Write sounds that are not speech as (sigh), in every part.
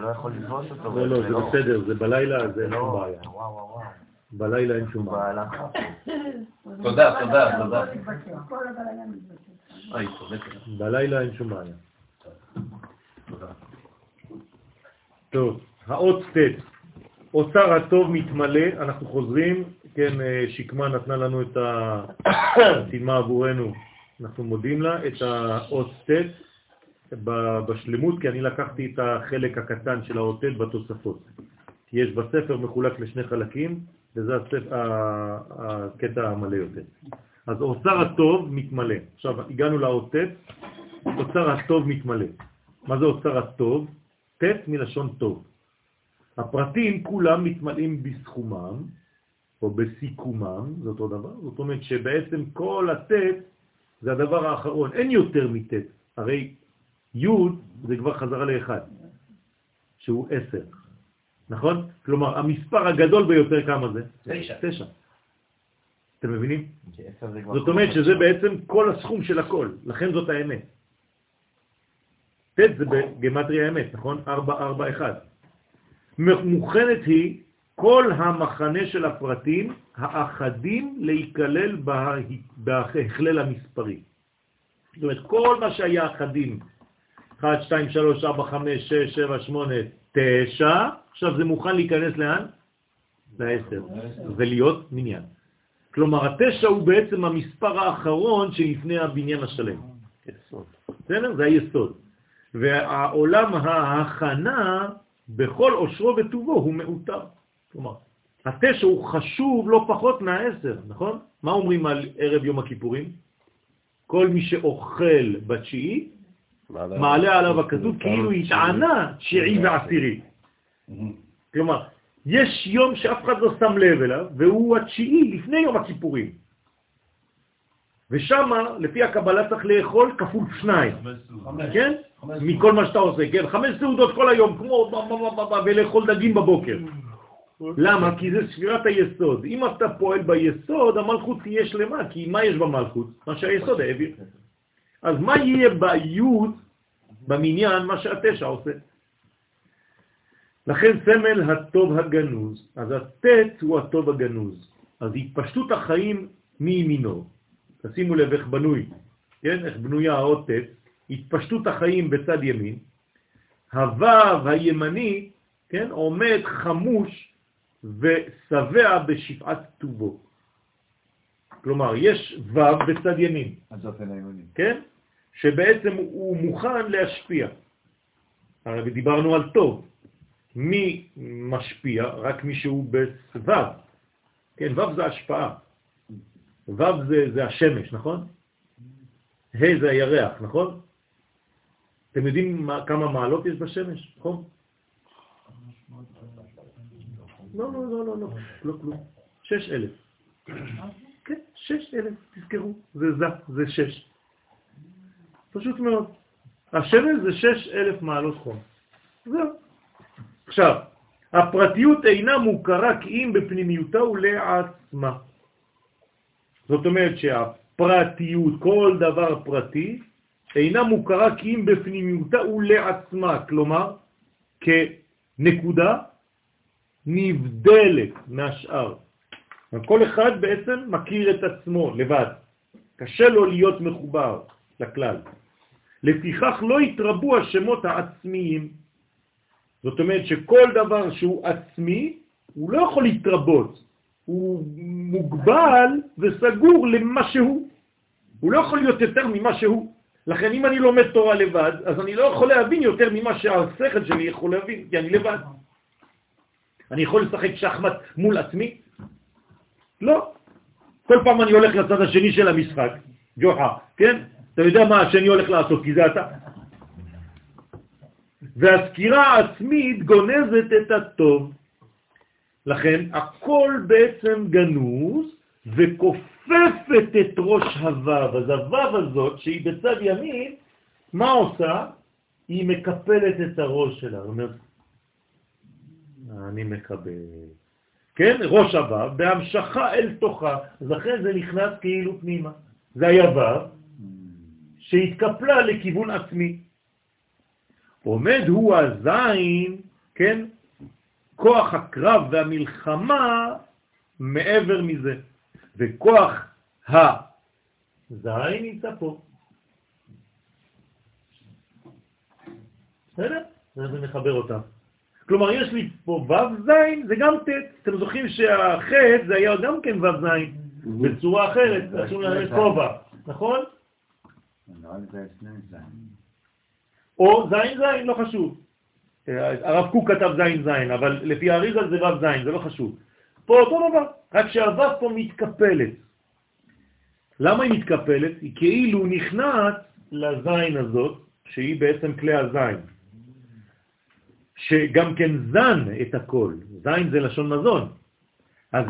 לא יכול לפגוש אותו. לא, לא, זה בסדר, זה בלילה, זה אין שום לא, בעיה. בלילה אין שום בעיה. תודה, תודה, תודה. בלילה אין שום בעיה. טוב, האות ט', אוצר הטוב מתמלא, אנחנו חוזרים, כן, אה, שקמה נתנה לנו את הסימה (coughs) עבורנו, אנחנו מודים לה, את האות ט' בשלמות, כי אני לקחתי את החלק הקטן של האות ט' בתוספות. יש בספר מחולק לשני חלקים, וזה הספר, הקטע המלא יותר. אז אוצר הטוב מתמלא. עכשיו, הגענו לאות ט', אוצר הטוב מתמלא. מה זה אוצר הטוב? ט' מלשון טוב. הפרטים כולם מתמלאים בסכומם, או בסיכומם, זה אותו דבר. זאת אומרת שבעצם כל הט' זה הדבר האחרון, אין יותר מט'. הרי י' זה כבר חזרה לאחד, שהוא עשר. נכון? כלומר, המספר הגדול ביותר כמה זה? תשע. תשע. אתם מבינים? זאת אומרת שזה בעצם כל הסכום של הכל, לכן זאת האמת. ט' זה בגמטריה האמת, נכון? 4, 4, 1. מוכנת היא כל המחנה של הפרטים האחדים להיכלל בה- בהכלל המספרי. זאת אומרת, כל מה שהיה אחדים, 1, 2, 3, 4, 5, 6, 7, 8, 9, עכשיו זה מוכן להיכנס לאן? לעשר, ולהיות מניין. כלומר, התשע הוא בעצם המספר האחרון שלפני הבניין השלם. בסדר? זה היסוד. והעולם ההכנה, בכל אושרו וטובו, הוא מאותר. כלומר, התשע הוא חשוב לא פחות מהעשר, נכון? מה אומרים על ערב יום הכיפורים? כל מי שאוכל בתשיעי, מעלה עליו הכתוב כאילו התענה תשיעי ועשירי. כלומר, יש יום שאף אחד לא שם לב אליו, והוא התשיעי לפני יום הכיפורים. ושם, לפי הקבלה צריך לאכול כפול שניים, כן? מכל מה שאתה עושה, כן? חמש סעודות כל היום, כמו ולאכול דגים בבוקר. למה? כי זה ספירת היסוד. אם אתה פועל ביסוד, המלכות תהיה שלמה, כי מה יש במלכות? מה שהיסוד העביר. אז מה יהיה ביוד, במניין, מה שהתשע עושה? לכן סמל הטוב הגנוז, אז הטט הוא הטוב הגנוז. אז התפשטות החיים מימינו, תשימו לב איך בנוי, כן? איך בנויה האות טט, התפשטות החיים בצד ימין, הוו הימני, כן? עומד חמוש ושבע בשפעת טובו. כלומר, יש וו בצד ימין, הצופן הימני. כן? שבעצם הוא מוכן להשפיע. הרי דיברנו על טוב. מי משפיע? רק מי שהוא בסבב. כן, וו זה השפעה. וו זה, זה השמש, נכון? ה' זה הירח, נכון? אתם יודעים מה, כמה מעלות יש בשמש, נכון? לא, לא, לא, לא, לא, לא כלום. שש אלף. כן, שש אלף, תזכרו, זה זה, זה שש. פשוט מאוד. השמש זה שש אלף מעלות חום. זהו. עכשיו, הפרטיות אינה מוכרה כי אם בפנימיותה ולעצמה. זאת אומרת שהפרטיות, כל דבר פרטי, אינה מוכרה כי אם בפנימיותה ולעצמה, כלומר, כנקודה נבדלת מהשאר. כל אחד בעצם מכיר את עצמו לבד. קשה לו להיות מחובר לכלל. לפיכך לא יתרבו השמות העצמיים. זאת אומרת שכל דבר שהוא עצמי, הוא לא יכול להתרבות. הוא מוגבל וסגור למה שהוא. הוא לא יכול להיות יותר ממה שהוא. לכן אם אני לומד תורה לבד, אז אני לא יכול להבין יותר ממה שהשכל שלי יכול להבין, כי אני לבד. אני יכול לשחק שחמט מול עצמי? לא. כל פעם אני הולך לצד השני של המשחק, ג'וחה, כן? אתה יודע מה השני הולך לעשות, כי זה אתה. והסקירה העצמית גונזת את הטוב. לכן הכל בעצם גנוז וכופפת את ראש הוו. אז הוו הזאת, שהיא בצד ימין, מה עושה? היא מקפלת את הראש שלה. אומרת, אני מקבל. כן, ראש הוו, בהמשכה אל תוכה, אז אחרי זה נכנס כאילו פנימה. זה היה וו, שהתקפלה לכיוון עצמי. עומד הוא הזין כן? כוח הקרב והמלחמה מעבר מזה, וכוח הזין נמצא פה. בסדר? זה מחבר אותם. כלומר, יש לי פה ו' זין, זה גם ט'. אתם זוכרים שהח' זה היה גם כן ו' זין, בצורה אחרת, רשום להם כובע, נכון? או זין זין, לא חשוב. הרב קוק כתב זין זין, אבל לפי האריזה זה ו' זין, זה לא חשוב. פה אותו דבר, רק שהו' פה מתקפלת. למה היא מתקפלת? היא כאילו נכנעת לזין הזאת, שהיא בעצם כלי הזין, שגם כן זן את הכל. זין זה לשון מזון. אז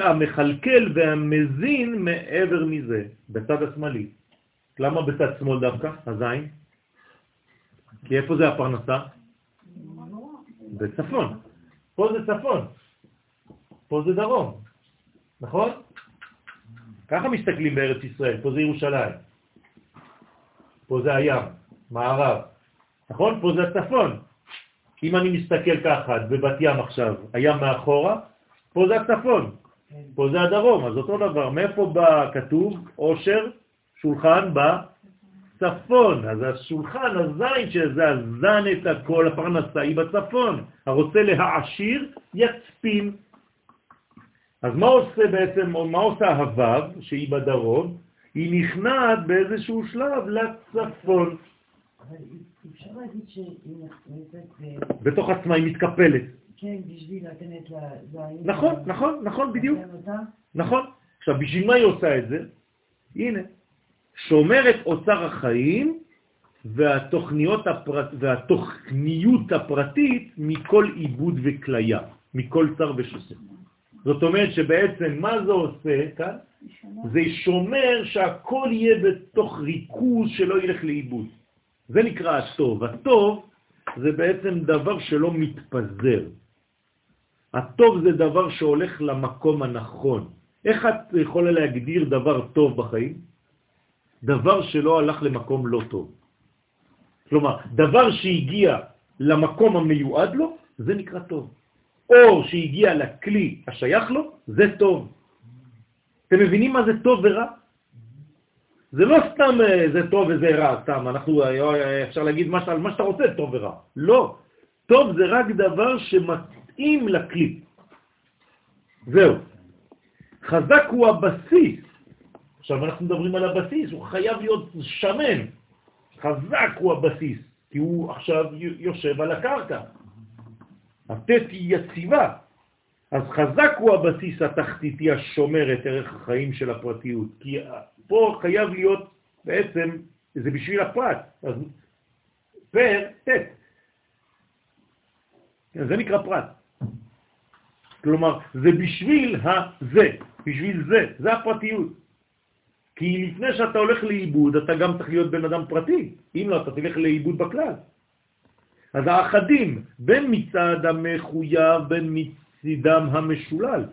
המחלקל והמזין מעבר מזה, בצד השמאלי. למה בצד שמאל דווקא, הזין? כי איפה זה הפרנסה? בצפון. פה זה צפון, פה זה דרום, נכון? ככה מסתכלים בארץ ישראל, פה זה ירושלים, פה זה הים, מערב, נכון? פה זה הצפון. אם אני מסתכל ככה בבת ים עכשיו, הים מאחורה, פה זה הצפון, פה זה הדרום, אז אותו דבר. מאיפה בא כתוב? עושר, שולחן בצפון. אז השולחן, הזין שזה הזן את הכל, הפרנסה היא בצפון. הרוצה להעשיר, יצפין. אז מה עושה בעצם, או מה עושה הוו, שהיא בדרום? היא נכנעת באיזשהו שלב לצפון. אפשר להגיד שהיא נמצאת... בתוך עצמה היא מתקפלת. כן, בשביל לתת לה... נכון, נכון, נכון, בדיוק. נכון. עכשיו, בשביל מה היא עושה את זה? הנה, שומרת אוצר החיים והתוכניות הפרט, והתוכניות הפרטית מכל עיבוד וכליה, מכל צר ושוסר. זאת אומרת שבעצם מה זה עושה כאן? זה שומר שהכל יהיה בתוך ריכוז שלא ילך לאיבוד. זה נקרא הטוב. הטוב זה בעצם דבר שלא מתפזר. הטוב זה דבר שהולך למקום הנכון. איך את יכולה להגדיר דבר טוב בחיים? דבר שלא הלך למקום לא טוב. כלומר, דבר שהגיע למקום המיועד לו, זה נקרא טוב. או שהגיע לכלי השייך לו, זה טוב. אתם מבינים מה זה טוב ורע? זה לא סתם אה, זה טוב וזה רע, סתם, אנחנו, אה, אה, אפשר להגיד מה, מה שאתה רוצה, טוב ורע. לא. טוב זה רק דבר שמתאים לכלי. זהו. חזק הוא הבסיס. עכשיו אנחנו מדברים על הבסיס, הוא חייב להיות שמן. חזק הוא הבסיס, כי הוא עכשיו יושב על הקרקע. הטט היא יציבה. אז חזק הוא הבסיס התחתיתי השומר את ערך החיים של הפרטיות, כי פה חייב להיות בעצם, זה בשביל הפרט, אז פר טט. זה נקרא פרט. כלומר, זה בשביל הזה, בשביל זה, זה הפרטיות. כי לפני שאתה הולך לאיבוד, אתה גם צריך להיות בן אדם פרטי. אם לא, אתה תלך לאיבוד בכלל. אז האחדים, בין מצד המחויב, בין מצידם המשולל,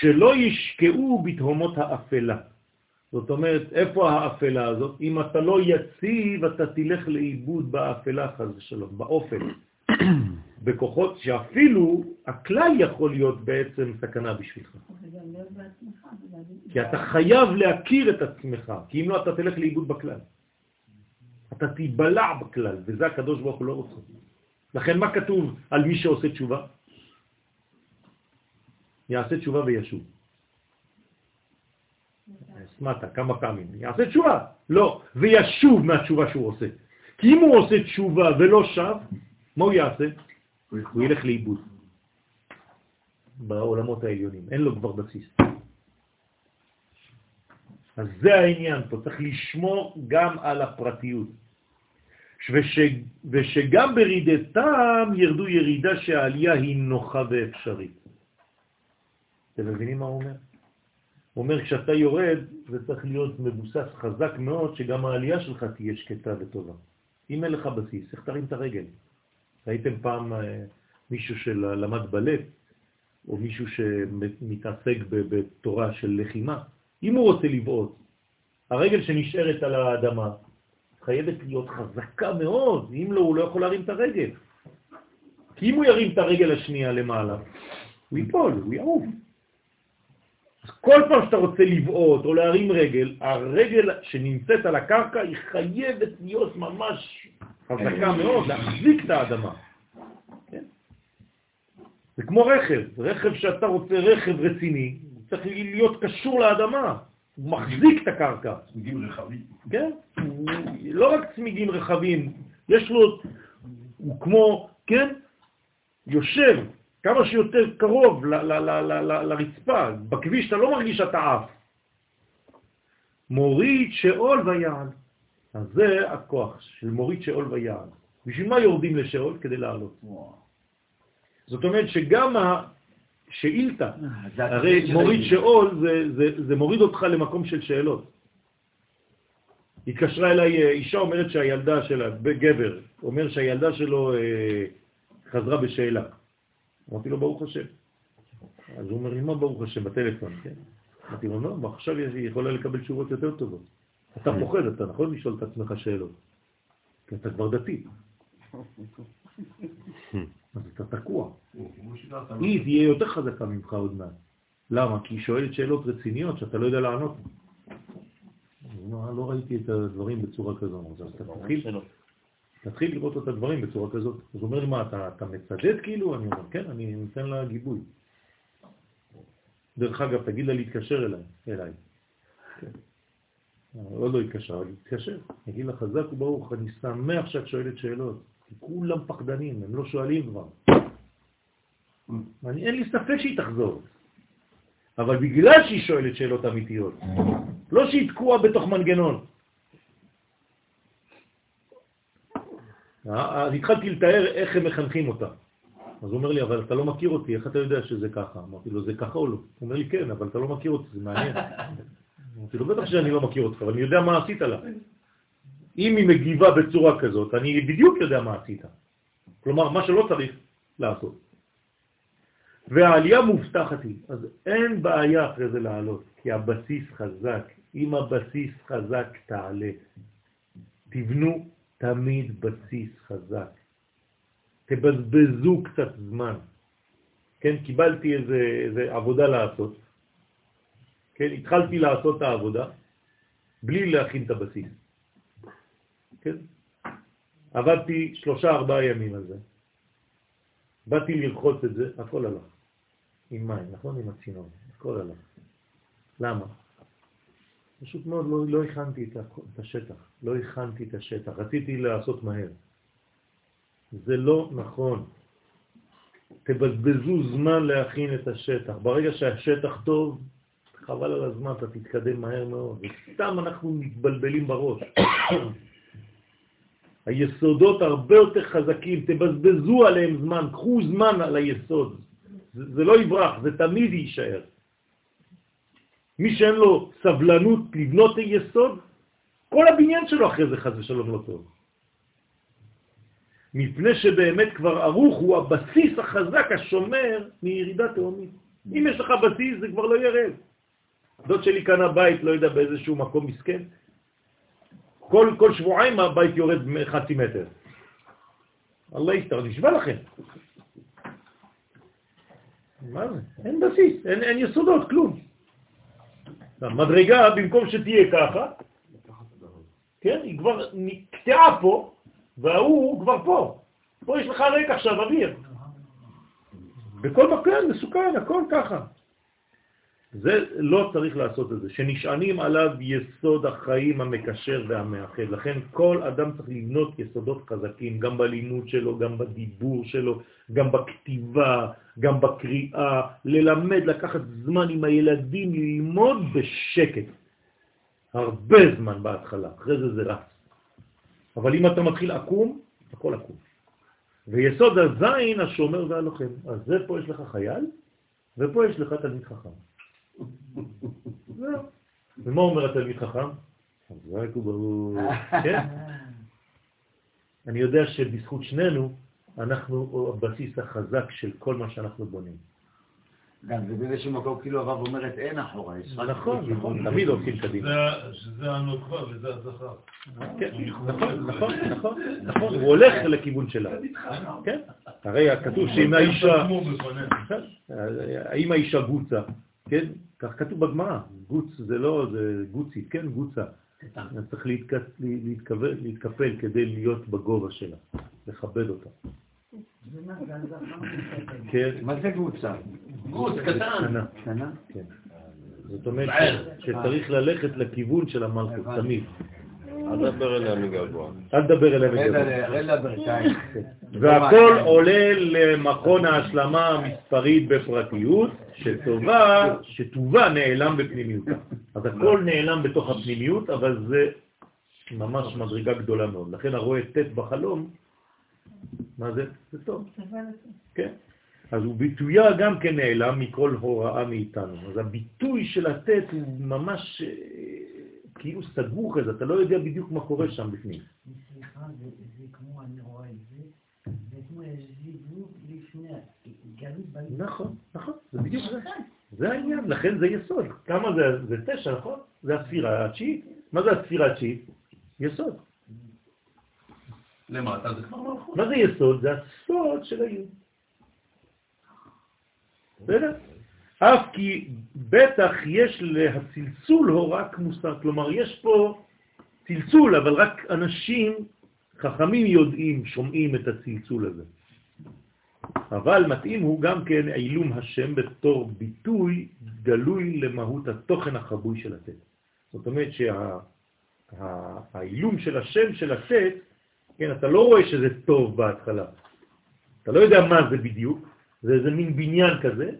שלא ישקעו בתהומות האפלה. זאת אומרת, איפה האפלה הזאת? אם אתה לא יציב, אתה תלך לאיבוד באפלה, חז ושלום, באופן. (coughs) בכוחות שאפילו הכלל יכול להיות בעצם סכנה בשבילך. כי אתה חייב להכיר את עצמך, כי אם לא אתה תלך לאיבוד בכלל. אתה תיבלע בכלל, וזה הקדוש ברוך הוא לא רוצה. לכן מה כתוב על מי שעושה תשובה? יעשה תשובה וישוב. הסמטה, כמה פעמים. יעשה תשובה. לא, וישוב מהתשובה שהוא עושה. כי אם הוא עושה תשובה ולא שב, מה הוא יעשה? הוא ילך לאיבוד בעולמות העליונים, אין לו כבר בסיס. אז זה העניין פה, צריך לשמור גם על הפרטיות. וש, ושגם ברידתם ירדו ירידה שהעלייה היא נוחה ואפשרית. אתם מבינים מה הוא אומר? הוא אומר, כשאתה יורד, זה צריך להיות מבוסס חזק מאוד, שגם העלייה שלך תהיה שקטה וטובה. אם אין לך בסיס, איך תרים את הרגל? ראיתם פעם אה, מישהו שלמד בלט, או מישהו שמתעסק בתורה של לחימה? אם הוא רוצה לבעוט, הרגל שנשארת על האדמה חייבת להיות חזקה מאוד, אם לא, הוא לא יכול להרים את הרגל. כי אם הוא ירים את הרגל השנייה למעלה, הוא ייפול, הוא יעוף. אז כל פעם שאתה רוצה לבעוט או להרים רגל, הרגל שנמצאת על הקרקע היא חייבת להיות ממש חזקה מאוד, להחזיק את האדמה. כן? זה כמו רכב, רכב שאתה רוצה רכב רציני, צריך להיות קשור לאדמה, הוא מחזיק את הקרקע. צמיגים רחבים. כן? לא רק צמיגים רחבים, יש לו, הוא כמו, כן? יושב כמה שיותר קרוב ל- ל- ל- ל- ל- לרצפה, בכביש אתה לא מרגיש שאתה עף. מוריד שאול ויעל. אז זה הכוח של מוריד שאול ויעל. בשביל מה יורדים לשאול? כדי לעלות. זאת אומרת שגם השאילתה, הרי מוריד שאול זה, זה, זה מוריד אותך למקום של שאלות. התקשרה אליי אה, אישה אומרת שהילדה שלה, גבר, אומר שהילדה שלו אה, חזרה בשאלה. אמרתי לו, ברוך השם. אז הוא אומר לי, מה ברוך השם, בטלפון, כן? אמרתי לו, לא, עכשיו היא יכולה לקבל תשובות יותר טובות. אתה פוחד, אתה נכון לשאול את עצמך שאלות. כי אתה כבר דתי. (laughs) אז אתה תקוע. היא תהיה יותר חזקה ממך עוד מעט. למה? כי היא שואלת שאלות רציניות שאתה לא יודע לענות. לא, לא ראיתי את הדברים בצורה כזו. אז אתה תתחיל, תתחיל לראות את הדברים בצורה כזאת. אז הוא אומר לי, מה, אתה, אתה מצדד כאילו? אני אומר, כן, אני נותן לה גיבוי. דרך אגב, תגיד לה להתקשר אליי. אליי. כן. עוד לא התקשר, אבל התקשר. תגיד לה חזק וברוך, אני שמח שאת שואלת שאלות. כולם פחדנים, הם לא שואלים כבר. אני, אין לי ספק שהיא תחזור. אבל בגלל שהיא שואלת שאלות אמיתיות, לא שהיא תקועה בתוך מנגנון. אז התחלתי לתאר איך הם מחנכים אותה. אז הוא אומר לי, אבל אתה לא מכיר אותי, איך אתה יודע שזה ככה? אמרתי לו, זה ככה או לא? הוא אומר לי, כן, אבל אתה לא מכיר אותי, זה מעניין. אמרתי לו, בטח שאני לא מכיר אותך, אבל אני יודע מה עשית לה. אם היא מגיבה בצורה כזאת, אני בדיוק יודע מה עשית. כלומר, מה שלא צריך לעשות. והעלייה מובטחת היא, אז אין בעיה אחרי זה לעלות, כי הבסיס חזק. אם הבסיס חזק, תעלה. תבנו תמיד בסיס חזק. תבזבזו קצת זמן. כן, קיבלתי איזה, איזה עבודה לעשות. כן, התחלתי לעשות את העבודה בלי להכין את הבסיס. כן? עבדתי שלושה ארבעה ימים על זה. באתי לרחוץ את זה, הכל הלך. עם מים, נכון? עם הצינור, הכל הלך. למה? פשוט מאוד לא, לא הכנתי את, את השטח, לא הכנתי את השטח, רציתי לעשות מהר. זה לא נכון. תבזבזו זמן להכין את השטח. ברגע שהשטח טוב, חבל על הזמן, אתה תתקדם מהר מאוד. וסתם אנחנו מתבלבלים בראש. היסודות הרבה יותר חזקים, תבזבזו עליהם זמן, קחו זמן על היסוד. זה, זה לא יברח, זה תמיד יישאר. מי שאין לו סבלנות לבנות היסוד, כל הבניין שלו אחרי זה חז ושלום לא טוב. מפני שבאמת כבר ערוך הוא הבסיס החזק השומר מירידה תאומית. אם יש לך בסיס זה כבר לא ירד. דוד שלי קנה בית, לא יודע, באיזשהו מקום מסכן. כל, כל שבועיים הבית יורד חצי מטר. אללה יסתר, נשבע לכם. מה זה? אין בסיס, אין, אין יסודות, כלום. המדרגה, במקום שתהיה ככה, כן, היא כבר נקטעה פה, והוא כבר פה. פה יש לך ריק עכשיו אוויר. בכל מקום מסוכן, הכל ככה. זה לא צריך לעשות את זה, שנשענים עליו יסוד החיים המקשר והמאחד. לכן כל אדם צריך לבנות יסודות חזקים, גם בלימוד שלו, גם בדיבור שלו, גם בכתיבה, גם בקריאה, ללמד, לקחת זמן עם הילדים, ללמוד בשקט. הרבה זמן בהתחלה, אחרי זה זה רץ. אבל אם אתה מתחיל עקום, הכל עקום. ויסוד הזין השומר והלוחם. אז זה פה יש לך חייל, ופה יש לך תלמיד חכם. זהו. ומה אומר התלמיד חכם? חזק וברור. כן? אני יודע שבזכות שנינו אנחנו הבסיס החזק של כל מה שאנחנו בונים. גם זה באיזשהו מקום כאילו הרב אומרת אין אחורה, יש רק... נכון, נכון, תמיד הולכים קדימה. זה- שזה הנוקבה וזה הזכר. כן, נכון, נכון, נכון, נכון, הוא הולך לכיוון שלה. כן, הרי כתוב שאם האישה, בפנינו. האם האישה גוצה, כן, כך כתוב בגמרא, גוץ זה לא, זה גוצית, כן, גוצה. צריך להתק- להתכוון- להתקפל כדי להיות בגובה שלה, לכבד אותה. כן, מה זה קבוצה? גוץ קטן. קטנה. כן. זאת אומרת שצריך ללכת לכיוון של המלכות, תמיד. אל תדבר אליה מגעגוע. אל תדבר רד לברכיים. (laughs) והכל עולה למכון ההשלמה המספרית בפרטיות, שטובה, שטובה נעלם בפנימיותה. אז הכל נעלם בתוך הפנימיות, אבל זה ממש מדרגה גדולה מאוד. לכן הרואה ט' בחלום, מה זה? זה טוב. כן. אז הוא ביטויה גם כן נעלם מכל הוראה מאיתנו. אז הביטוי של הט' הוא ממש אה, כאילו סגור כזה, אתה לא יודע בדיוק מה קורה שם בפנים. סליחה, זה זה כמו, אני רואה את זה, זה כמו זיווג לפני גלות בלילה. נכון, נכון, זה בדיוק זה. זה העניין, לכן זה יסוד. כמה זה? זה תשע, נכון? זה הספירה התשיעית. מה זה הספירה התשיעית? יסוד. למטה זה כבר מלכות. מה זה יסוד? זה הסוד של היוד. בסדר? אף כי בטח יש להצלצול הורק מוסר, כלומר יש פה צלצול, אבל רק אנשים חכמים יודעים, שומעים את הצלצול הזה. אבל מתאים הוא גם כן עילום השם בתור ביטוי גלוי למהות התוכן החבוי של הטט. זאת אומרת שהעילום של השם של הטט, כן, אתה לא רואה שזה טוב בהתחלה. אתה לא יודע מה זה בדיוק, זה איזה מין בניין כזה,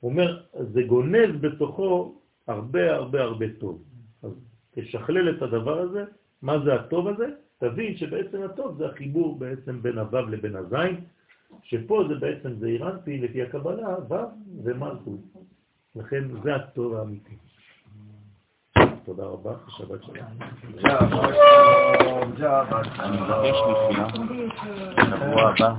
הוא אומר, זה גונז בתוכו הרבה הרבה הרבה טוב. אז תשכלל את הדבר הזה, מה זה הטוב הזה? תבין שבעצם הטוב זה החיבור בעצם בין הוו לבין הזין, שפה זה בעצם זה אירנטי לפי הקבלה, וו ומלכות. לכן זה הטוב האמיתי. תודה רבה, שבת שלום. אני מבקש שלום. נפילה. שבוע הבא.